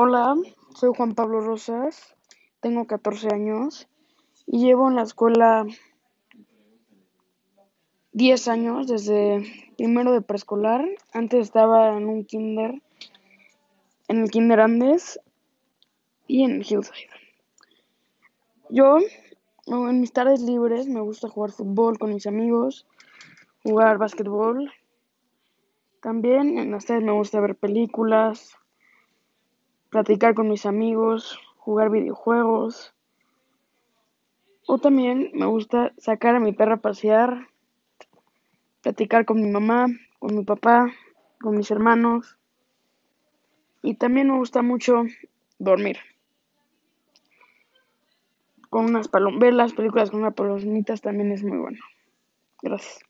Hola, soy Juan Pablo Rosas, tengo 14 años y llevo en la escuela 10 años, desde primero de preescolar. Antes estaba en un kinder, en el Kinder Andes y en Hillside. Yo, en mis tardes libres, me gusta jugar fútbol con mis amigos, jugar básquetbol. También en las tardes me gusta ver películas, platicar con mis amigos, jugar videojuegos. O también me gusta sacar a mi perra a pasear, platicar con mi mamá, con mi papá, con mis hermanos. Y también me gusta mucho dormir. Con unas las películas con unas palomitas también es muy bueno. Gracias.